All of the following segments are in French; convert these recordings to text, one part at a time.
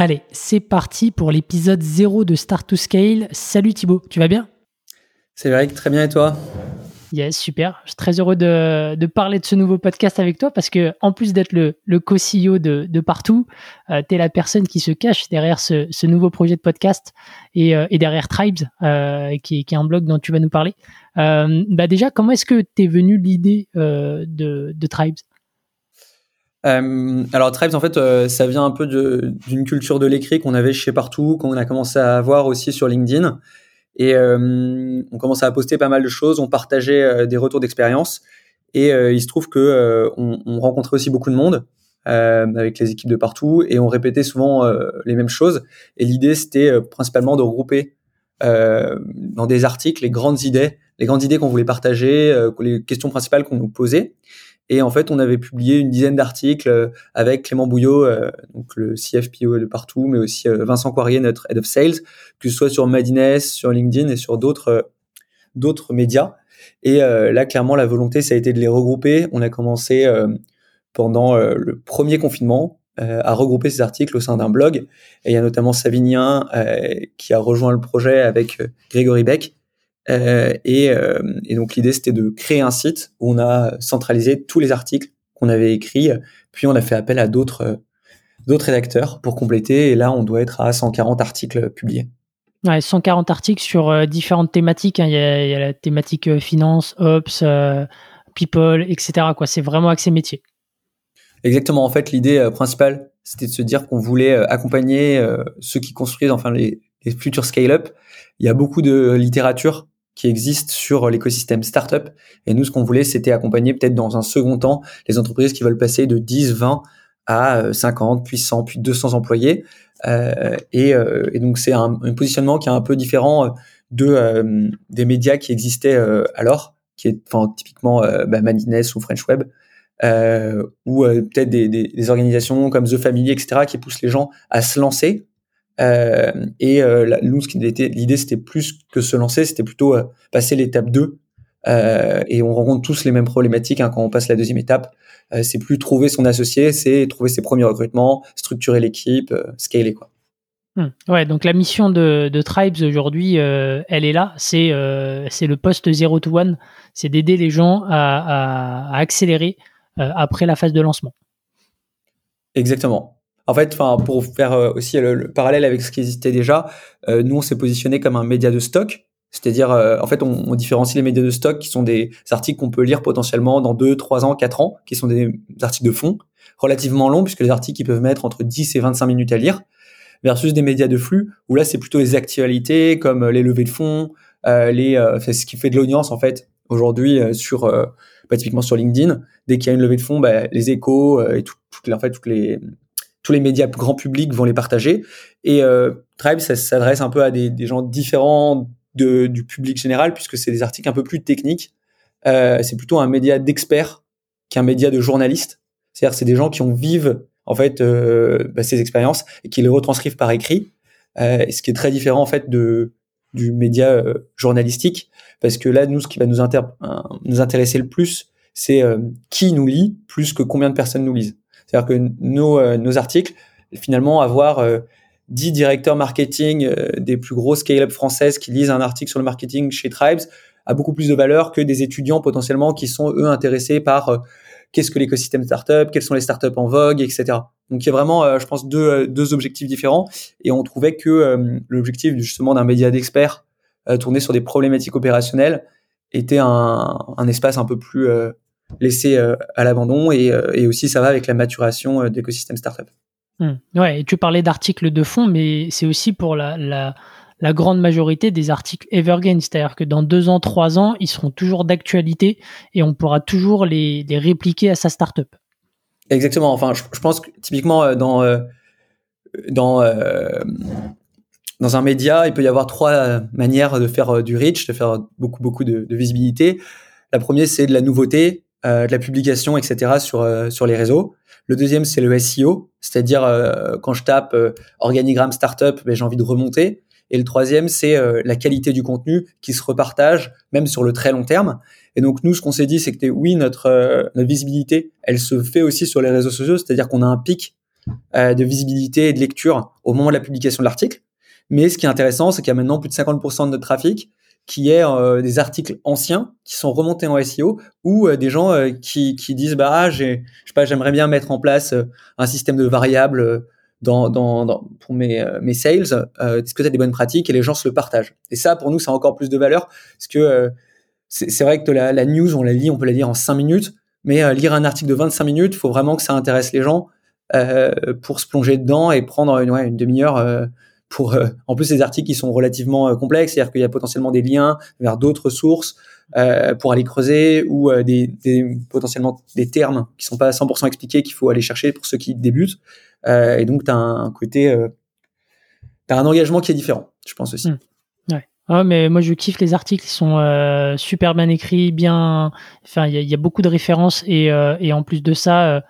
Allez, c'est parti pour l'épisode 0 de Start to Scale. Salut Thibaut, tu vas bien? C'est vrai, très bien et toi? Yes, super. Je suis très heureux de, parler de ce nouveau podcast avec toi parce que, en plus d'être le, co-CEO de, partout, euh, tu es la personne qui se cache derrière ce, nouveau projet de podcast et, euh, derrière Tribes, euh, qui, est un blog dont tu vas nous parler. bah déjà, comment est-ce que tu es venu l'idée de, de Tribes? Euh, alors Tribes, en fait, euh, ça vient un peu d'une culture de l'écrit qu'on avait chez partout, qu'on a commencé à avoir aussi sur LinkedIn. Et euh, on commençait à poster pas mal de choses, on partageait des retours d'expérience. Et il se trouve que on, on, rencontrait aussi beaucoup de monde avec les équipes de partout, et on répétait souvent les mêmes choses. Et l'idée, c'était principalement de regrouper dans des articles les grandes idées, les grandes idées qu'on voulait partager, les questions principales qu'on nous posait. Et en fait, on avait publié une dizaine d'articles euh, avec Clément Bouillot, euh, donc le CFPO de partout, mais aussi euh, Vincent Coirier, notre Head of Sales, que ce soit sur Madines, sur LinkedIn et sur d'autres d'autres médias. Et là, clairement, la volonté, ça a été de les regrouper. On a commencé pendant le premier confinement à regrouper ces articles au sein d'un blog. Et il y a notamment Savinien qui a rejoint le projet avec Grégory Beck et, euh, et, donc l'idée c'était de créer un site où on a centralisé tous les articles qu'on avait écrits, puis on a fait appel à d'autres d'autres rédacteurs pour compléter. Et là, on doit être à 140 articles publiés. Ouais, 140 articles sur euh, différentes thématiques. Hein. Il, y a, il, y a, la thématique finance, ops, people, etc. Quoi, c'est vraiment accès métier. Exactement. En fait, l'idée principale, c'était de se dire qu'on voulait accompagner ceux qui construisent enfin les, les futurs scale-up. Il y a beaucoup de littérature qui existent sur l'écosystème startup. Et nous, ce qu'on voulait, c'était accompagner peut-être dans un second temps les entreprises qui veulent passer de 10, 20 à 50, euh, puis 100, puis 200 employés. Euh, et, euh, donc, c'est un, positionnement qui est un peu différent de euh, des médias qui existaient alors, qui est typiquement bah, Madines ou French Web. ou peut-être des, organisations comme The Family, etc., qui poussent les gens à se lancer euh, et euh, nous, ce qui était l'idée, c'était plus que se lancer, c'était plutôt euh, passer l'étape 2. et on rencontre tous les mêmes problématiques hein, quand on passe la deuxième étape. c'est plus trouver son associé, c'est trouver ses premiers recrutements, structurer l'équipe, scaler quoi. Hmm. Ouais, donc la mission de, de Tribes aujourd'hui, elle est là. C'est c'est le poste 0 to 1, c'est d'aider les gens à, à, accélérer après la phase de lancement. Exactement. En fait, pour faire euh, aussi le, parallèle avec ce qui existait déjà, euh, nous on s'est positionné comme un média de stock. C'est-à-dire, euh, en fait, on, différencie les médias de stock qui sont des articles qu'on peut lire potentiellement dans 2, 3 ans, 4 ans, qui sont des articles de fond, relativement longs, puisque les articles ils peuvent mettre entre 10 et 25 minutes à lire, versus des médias de flux, où là, c'est plutôt les actualités, comme les levées de fonds, les, ce qui fait de l'audience, en fait, aujourd'hui, sur, bah, typiquement sur LinkedIn. Dès qu'il y a une levée de fonds, bah, les échos et tout, en fait, toutes les, tous les médias grand public vont les partager. Et euh, Tribe, ça s'adresse un peu à des, gens différents du public général, puisque c'est des articles un peu plus techniques. Euh, c'est plutôt un média d'experts qu'un média de journalistes. C'est-à-dire, c'est des gens qui ont vivent en fait euh, bah, ces expériences et qui les retranscrivent par écrit. Ce qui est très différent en fait du média journalistique, parce que là, nous, ce qui va nous intéresser le plus, c'est qui nous lit plus que combien de personnes nous lisent. C'est-à-dire que nos, euh, nos articles, finalement, avoir 10 euh, directeurs marketing euh, des plus grosses scale-up françaises qui lisent un article sur le marketing chez Tribes a beaucoup plus de valeur que des étudiants potentiellement qui sont eux intéressés par qu'est-ce que l'écosystème startup, quelles sont les startups en vogue, etc. Donc il y a vraiment, je pense, deux, deux objectifs différents et on trouvait que l'objectif justement d'un média d'experts tourné sur des problématiques opérationnelles était un, un espace un peu plus laissé euh, à l'abandon et, euh, et, aussi ça va avec la maturation euh, d'écosystèmes startup. Mmh. Ouais, et tu parlais d'articles de fond, mais c'est aussi pour la, la, la, grande majorité des articles evergreen, c'est-à-dire que dans deux ans, trois ans, ils seront toujours d'actualité et on pourra toujours les, les répliquer à sa startup. Exactement. Enfin, je, pense que typiquement dans dans dans un média, il peut y avoir trois manières de faire du reach, de faire beaucoup beaucoup de, de visibilité. La première, c'est de la nouveauté, euh, de la publication, etc. sur euh, sur les réseaux. Le deuxième, c'est le SEO, c'est-à-dire euh, quand je tape organigramme startup, ben, j'ai envie de remonter. Et le troisième, c'est la qualité du contenu qui se repartage, même sur le très long terme. Et donc nous, ce qu'on s'est dit, c'est que oui, notre, notre visibilité, elle se fait aussi sur les réseaux sociaux, c'est-à-dire qu'on a un pic de visibilité et de lecture au moment de la publication de l'article. Mais ce qui est intéressant, c'est qu'il y a maintenant plus de 50% de notre trafic qui est euh, des articles anciens qui sont remontés en SEO ou euh, des gens euh, qui, qui disent bah ah, j'ai je sais pas j'aimerais bien mettre en place un système de variables dans, dans, pour mes mes sales est-ce que tu as des bonnes pratiques? Et les gens se le partagent. Et ça pour nous ça a encore plus de valeur parce que c'est vrai que la, la, news on la lit on peut la lire en 5 minutes mais lire un article de 25 minutes faut vraiment que ça intéresse les gens pour se plonger dedans et prendre une, une demi-heure pour euh, en plus ces articles qui sont relativement euh, complexes, c'est-à-dire qu'il y a potentiellement des liens vers d'autres sources euh, pour aller creuser ou euh, des, des, potentiellement des termes qui sont pas à 100% expliqués qu'il faut aller chercher pour ceux qui débutent. et donc tu as un côté tu as un engagement qui est différent, je pense aussi. Mmh. Ouais. Ah, mais moi je kiffe les articles, ils sont super bien écrits, bien enfin il y a, beaucoup de références et, et en plus de ça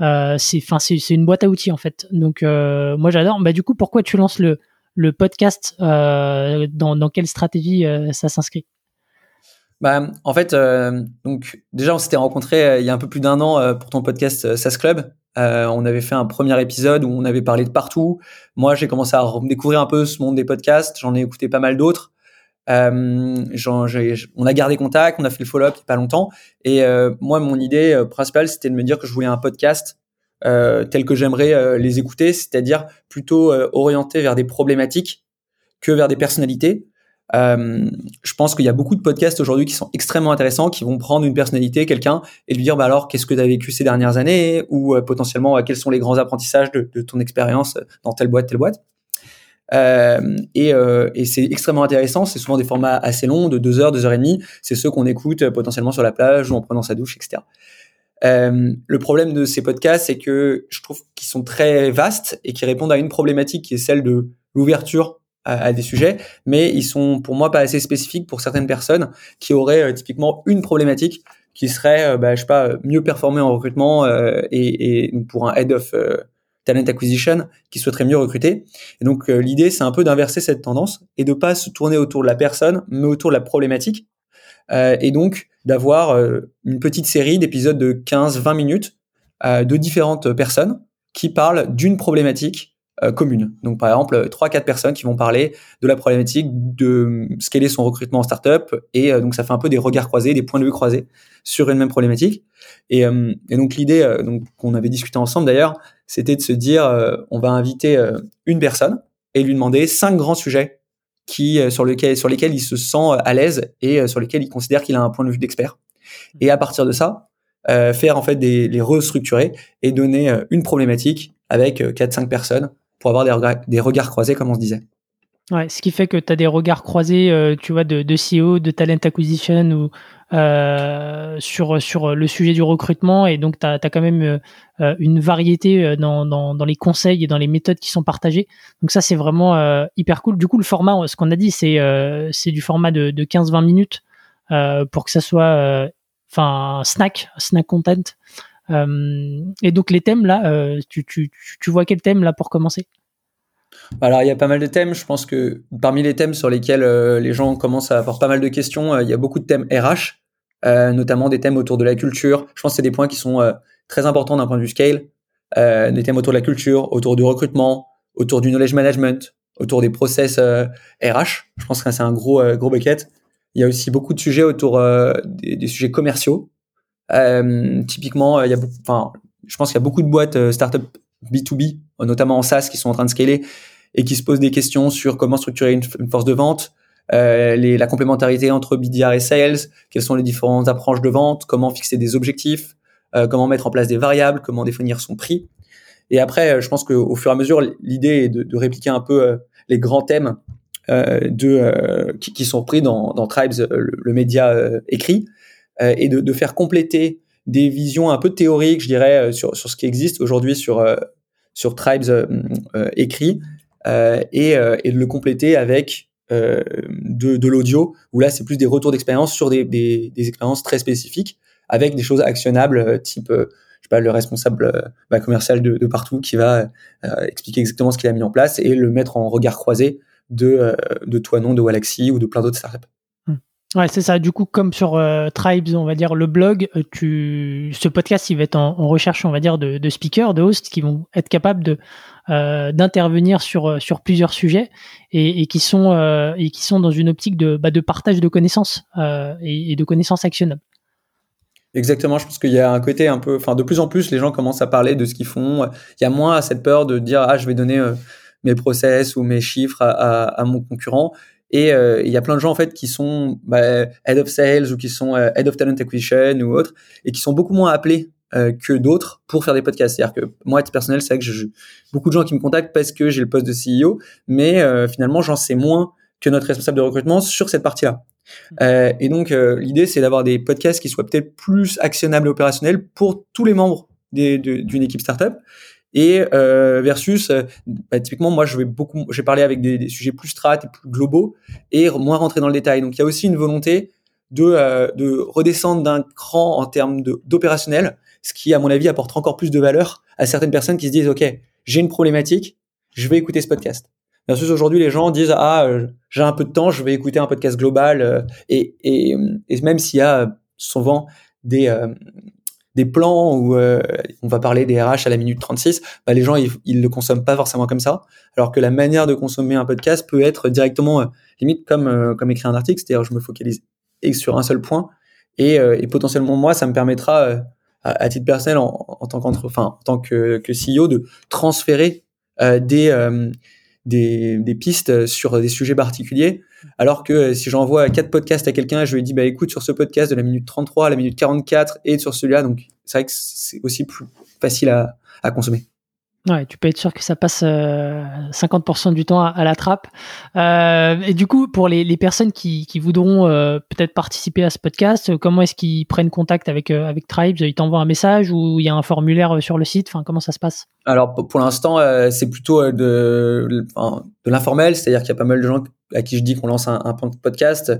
euh, c'est c'est une boîte à outils en fait. Donc euh, moi j'adore. Bah du coup pourquoi tu lances le podcast euh, dans, quelle stratégie ça s'inscrit? Bah, en fait, donc déjà on s'était rencontré il y a un peu plus d'un an pour ton podcast SAS Club. on avait fait un premier épisode où on avait parlé de partout. Moi, j'ai commencé à découvrir un peu ce monde des podcasts. J'en ai écouté pas mal d'autres. Euh, on a gardé contact, on a fait le follow-up il n'y a pas longtemps. Et euh, moi, mon idée euh, principale, c'était de me dire que je voulais un podcast euh, tel que j'aimerais euh, les écouter, c'est-à-dire plutôt orienté vers des problématiques que vers des personnalités. je pense qu'il y a beaucoup de podcasts aujourd'hui qui sont extrêmement intéressants, qui vont prendre une personnalité, quelqu'un, et lui dire bah alors qu'est-ce que tu as vécu ces dernières années, ou potentiellement quels sont les grands apprentissages de, de ton expérience dans telle boîte, telle boîte? Euh, et, euh, et c'est extrêmement intéressant. C'est souvent des formats assez longs, de deux heures, deux heures et demie. C'est ceux qu'on écoute euh, potentiellement sur la plage ou en prenant sa douche, etc. Euh, le problème de ces podcasts, c'est que je trouve qu'ils sont très vastes et qui répondent à une problématique qui est celle de l'ouverture à, des sujets, mais ils sont pour moi pas assez spécifiques pour certaines personnes qui auraient typiquement une problématique qui serait, bah, je sais pas, mieux performer en recrutement et, et, pour un head of talent acquisition qui souhaiterait mieux recruter. Et donc euh, l'idée, c'est un peu d'inverser cette tendance et de pas se tourner autour de la personne, mais autour de la problématique. Euh, et donc d'avoir euh, une petite série d'épisodes de 15-20 minutes de différentes personnes qui parlent d'une problématique commune. Donc par exemple, trois quatre personnes qui vont parler de la problématique de scaler son recrutement en startup et donc ça fait un peu des regards croisés, des points de vue croisés sur une même problématique. Et, et donc l'idée donc qu'on avait discuté ensemble d'ailleurs, c'était de se dire, euh, on va inviter euh, une personne et lui demander cinq grands sujets qui euh, sur lesquels sur lesquels il se sent à l'aise et sur lesquels il considère qu'il a un point de vue d'expert. Et à partir de ça, faire en fait des les restructurer et donner une problématique avec quatre cinq personnes pour avoir des, regards, des regards croisés comme on se disait. Ouais, ce qui fait que tu as des regards croisés, tu vois, de, de CEO, de talent acquisition ou euh, sur sur le sujet du recrutement et donc tu as, quand même euh, une variété euh, dans, dans, les conseils et dans les méthodes qui sont partagées. Donc ça c'est vraiment hyper cool. Du coup le format, ce qu'on a dit c'est du format de, de 15-20 minutes pour que ça soit snack, snack content. et donc les thèmes là, tu, tu, tu vois quel thème là pour commencer? Alors, il y a pas mal de thèmes. Je pense que parmi les thèmes sur lesquels les gens commencent à avoir pas mal de questions, il y a beaucoup de thèmes RH. Euh, notamment des thèmes autour de la culture. Je pense que c'est des points qui sont euh, très importants d'un point de vue scale. Euh, des thèmes autour de la culture, autour du recrutement, autour du knowledge management, autour des process RH. Je pense que c'est un gros gros bucket. Il y a aussi beaucoup de sujets autour des, des, sujets commerciaux. typiquement, il y a, enfin, je pense qu'il y a beaucoup de boîtes startup B2B, notamment en SaaS, qui sont en train de scaler et qui se posent des questions sur comment structurer une force de vente, euh, les, la complémentarité entre BDR et sales, quelles sont les différentes approches de vente, comment fixer des objectifs, euh, comment mettre en place des variables, comment définir son prix. Et après, je pense qu'au fur et à mesure, l'idée est de, de, répliquer un peu euh, les grands thèmes euh, de, euh, qui, qui, sont pris dans, dans Tribes, le, média écrit, et de, de, faire compléter des visions un peu théoriques, je dirais, sur, sur ce qui existe aujourd'hui sur, sur Tribes écrit et, et de le compléter avec de, de l'audio, où là, c'est plus des retours d'expérience sur des, des, des, expériences très spécifiques, avec des choses actionnables, type je sais pas, le responsable euh, bah, commercial de, de, partout qui va euh, expliquer exactement ce qu'il a mis en place et le mettre en regard croisé de, euh, de Toinon, de Walaxy ou de plein d'autres startups. Ouais, c'est ça. Du coup, comme sur Tribes, on va dire le blog, tu, ce podcast, il va être en, recherche, on va dire, de, de, speakers, de hosts qui vont être capables de euh, d'intervenir sur sur plusieurs sujets et, et qui sont euh, et qui sont dans une optique de bah, de partage de connaissances et, et, de connaissances actionnables. Exactement, je pense qu'il y a un côté un peu, enfin de plus en plus, les gens commencent à parler de ce qu'ils font. Il y a moins cette peur de dire ah je vais donner euh, mes process ou mes chiffres à, à mon concurrent. Et euh, il y a plein de gens en fait qui sont bah, head of sales ou qui sont euh, head of talent acquisition ou autres et qui sont beaucoup moins appelés que d'autres pour faire des podcasts. C'est-à-dire que moi, à titre personnel, c'est vrai que j'ai beaucoup de gens qui me contactent parce que j'ai le poste de CEO, mais finalement, j'en sais moins que notre responsable de recrutement sur cette partie-là. Euh, et donc, euh, l'idée, c'est d'avoir des podcasts qui soient peut-être plus actionnables et opérationnels pour tous les membres d'une équipe startup. Et euh, versus, euh, bah, typiquement, moi, je vais beaucoup, j'ai parlé avec des, sujets plus strat et plus globaux et moins rentrer dans le détail. Donc, il y a aussi une volonté de, euh, de redescendre d'un cran en termes d'opérationnel, ce qui, à mon avis, apporte encore plus de valeur à certaines personnes qui se disent, OK, j'ai une problématique, je vais écouter ce podcast. Versus aujourd'hui, les gens disent ah euh, j'ai un peu de temps, je vais écouter un podcast global euh, et, et, et, même s'il y a souvent des euh, des plans où on va parler des RH à la minute 36, bah, les gens ils, ils le consomment pas forcément comme ça, alors que la manière de consommer un podcast peut être directement limite comme comme écrire un article, c'est-à-dire je me focalise sur un seul point. Et, et potentiellement moi ça me permettra à, titre personnel en, en tant qu'entre enfin en tant que, que CEO de transférer des des, des, pistes sur des sujets particuliers. Alors que si j'envoie quatre podcasts à quelqu'un, je lui dis, bah, écoute, sur ce podcast de la minute 33 à la minute 44 et sur celui-là, donc c'est vrai que c'est aussi plus facile à, à consommer. Ouais, tu peux être sûr que ça passe 50% euh, du temps à, la trappe. Euh, et du coup, pour les, les personnes qui, qui voudront euh, peut-être participer à ce podcast, comment est-ce qu'ils prennent contact avec euh, avec Tribes Ils t'envoient un message ou il y a un formulaire sur le site? Enfin, comment ça se passe? Alors, pour l'instant, c'est plutôt de, de l'informel, c'est-à-dire qu'il y a pas mal de gens à qui je dis qu'on lance un, un podcast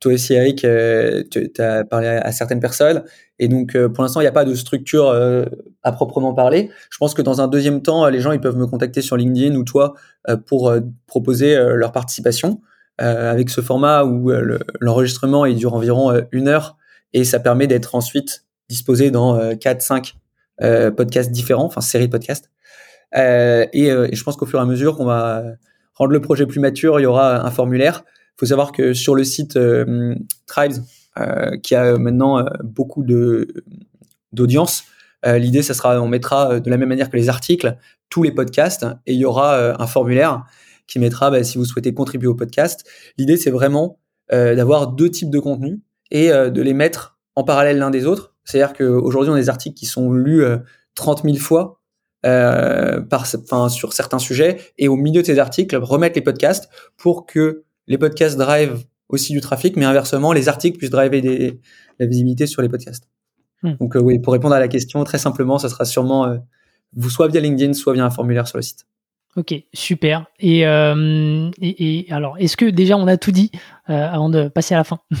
toi aussi, Eric, euh, tu as parlé à, certaines personnes. Et donc, euh, pour l'instant, il n'y a pas de structure euh, à proprement parler. Je pense que dans un deuxième temps, les gens ils peuvent me contacter sur LinkedIn ou toi pour proposer leur participation avec ce format où l'enregistrement il dure environ une heure et ça permet d'être ensuite disposé dans quatre, cinq podcasts différents, enfin séries de podcasts. Et, et, je pense qu'au fur et à mesure qu'on va rendre le projet plus mature, il y aura un formulaire faut savoir que sur le site euh, Tribes, euh, qui a maintenant euh, beaucoup de d'audience, l'idée, ça sera, on mettra de la même manière que les articles, tous les podcasts, et il y aura un formulaire qui mettra bah, si vous souhaitez contribuer au podcast. L'idée, c'est vraiment d'avoir deux types de contenus et de les mettre en parallèle l'un des autres. C'est-à-dire qu'aujourd'hui, on a des articles qui sont lus 30 000 fois euh, par, sur certains sujets, et au milieu de ces articles, remettre les podcasts pour que les podcasts drive aussi du trafic, mais inversement, les articles puissent driver des, la visibilité sur les podcasts. Hmm. Donc euh, oui, pour répondre à la question, très simplement, ça sera sûrement euh, vous soit via LinkedIn, soit via un formulaire sur le site. Ok, super. Et, euh, et, et alors, est-ce que déjà on a tout dit avant de passer à la fin?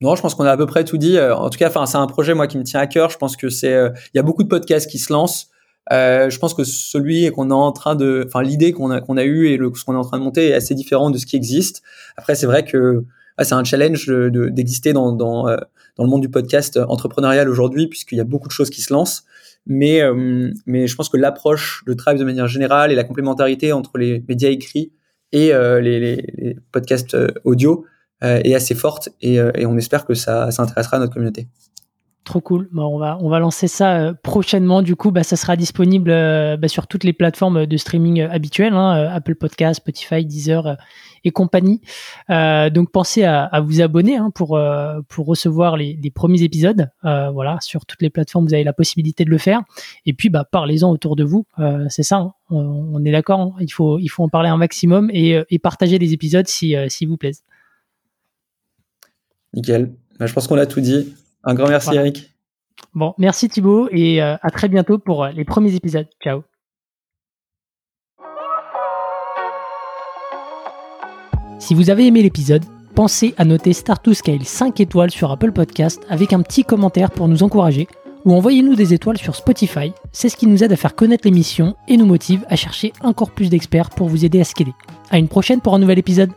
Non, je pense qu'on a à peu près tout dit. En tout cas, enfin, c'est un projet moi qui me tient à cœur. Je pense que c'est, il y a beaucoup de podcasts qui se lancent. Euh, je pense que celui qu'on est en train de, enfin l'idée qu'on a qu'on a eu et le, ce qu'on est en train de monter est assez différent de ce qui existe. Après, c'est vrai que ah, c'est un challenge d'exister de, dans dans, euh, dans le monde du podcast entrepreneurial aujourd'hui puisqu'il y a beaucoup de choses qui se lancent. Mais euh, mais je pense que l'approche de Tribe de manière générale et la complémentarité entre les médias écrits et les, les, les, podcasts audio est assez forte et, et on espère que ça, ça intéressera notre communauté. Trop cool. On va lancer ça euh, prochainement. Du coup, bah, ça sera disponible euh, bah, sur toutes les plateformes de streaming euh, habituelles, hein, Apple Podcast, Spotify, Deezer et compagnie. donc, pensez à, vous abonner hein, pour recevoir les, premiers épisodes. voilà, sur toutes les plateformes, vous avez la possibilité de le faire. Et puis, bah, parlez-en autour de vous. C'est ça. Hein. On, est d'accord. Il faut il faut en parler un maximum et, partager les épisodes si si vous plaisent. Nickel. Bah, je pense qu'on a tout dit. Un grand merci, Eric. Bon, merci Thibaut et euh, à très bientôt pour euh, les premiers épisodes. Ciao. Si vous avez aimé l'épisode, pensez à noter Start to Scale 5 étoiles sur Apple Podcast avec un petit commentaire pour nous encourager ou envoyez-nous des étoiles sur Spotify. C'est ce qui nous aide à faire connaître l'émission et nous motive à chercher encore plus d'experts pour vous aider à scaler. À une prochaine pour un nouvel épisode.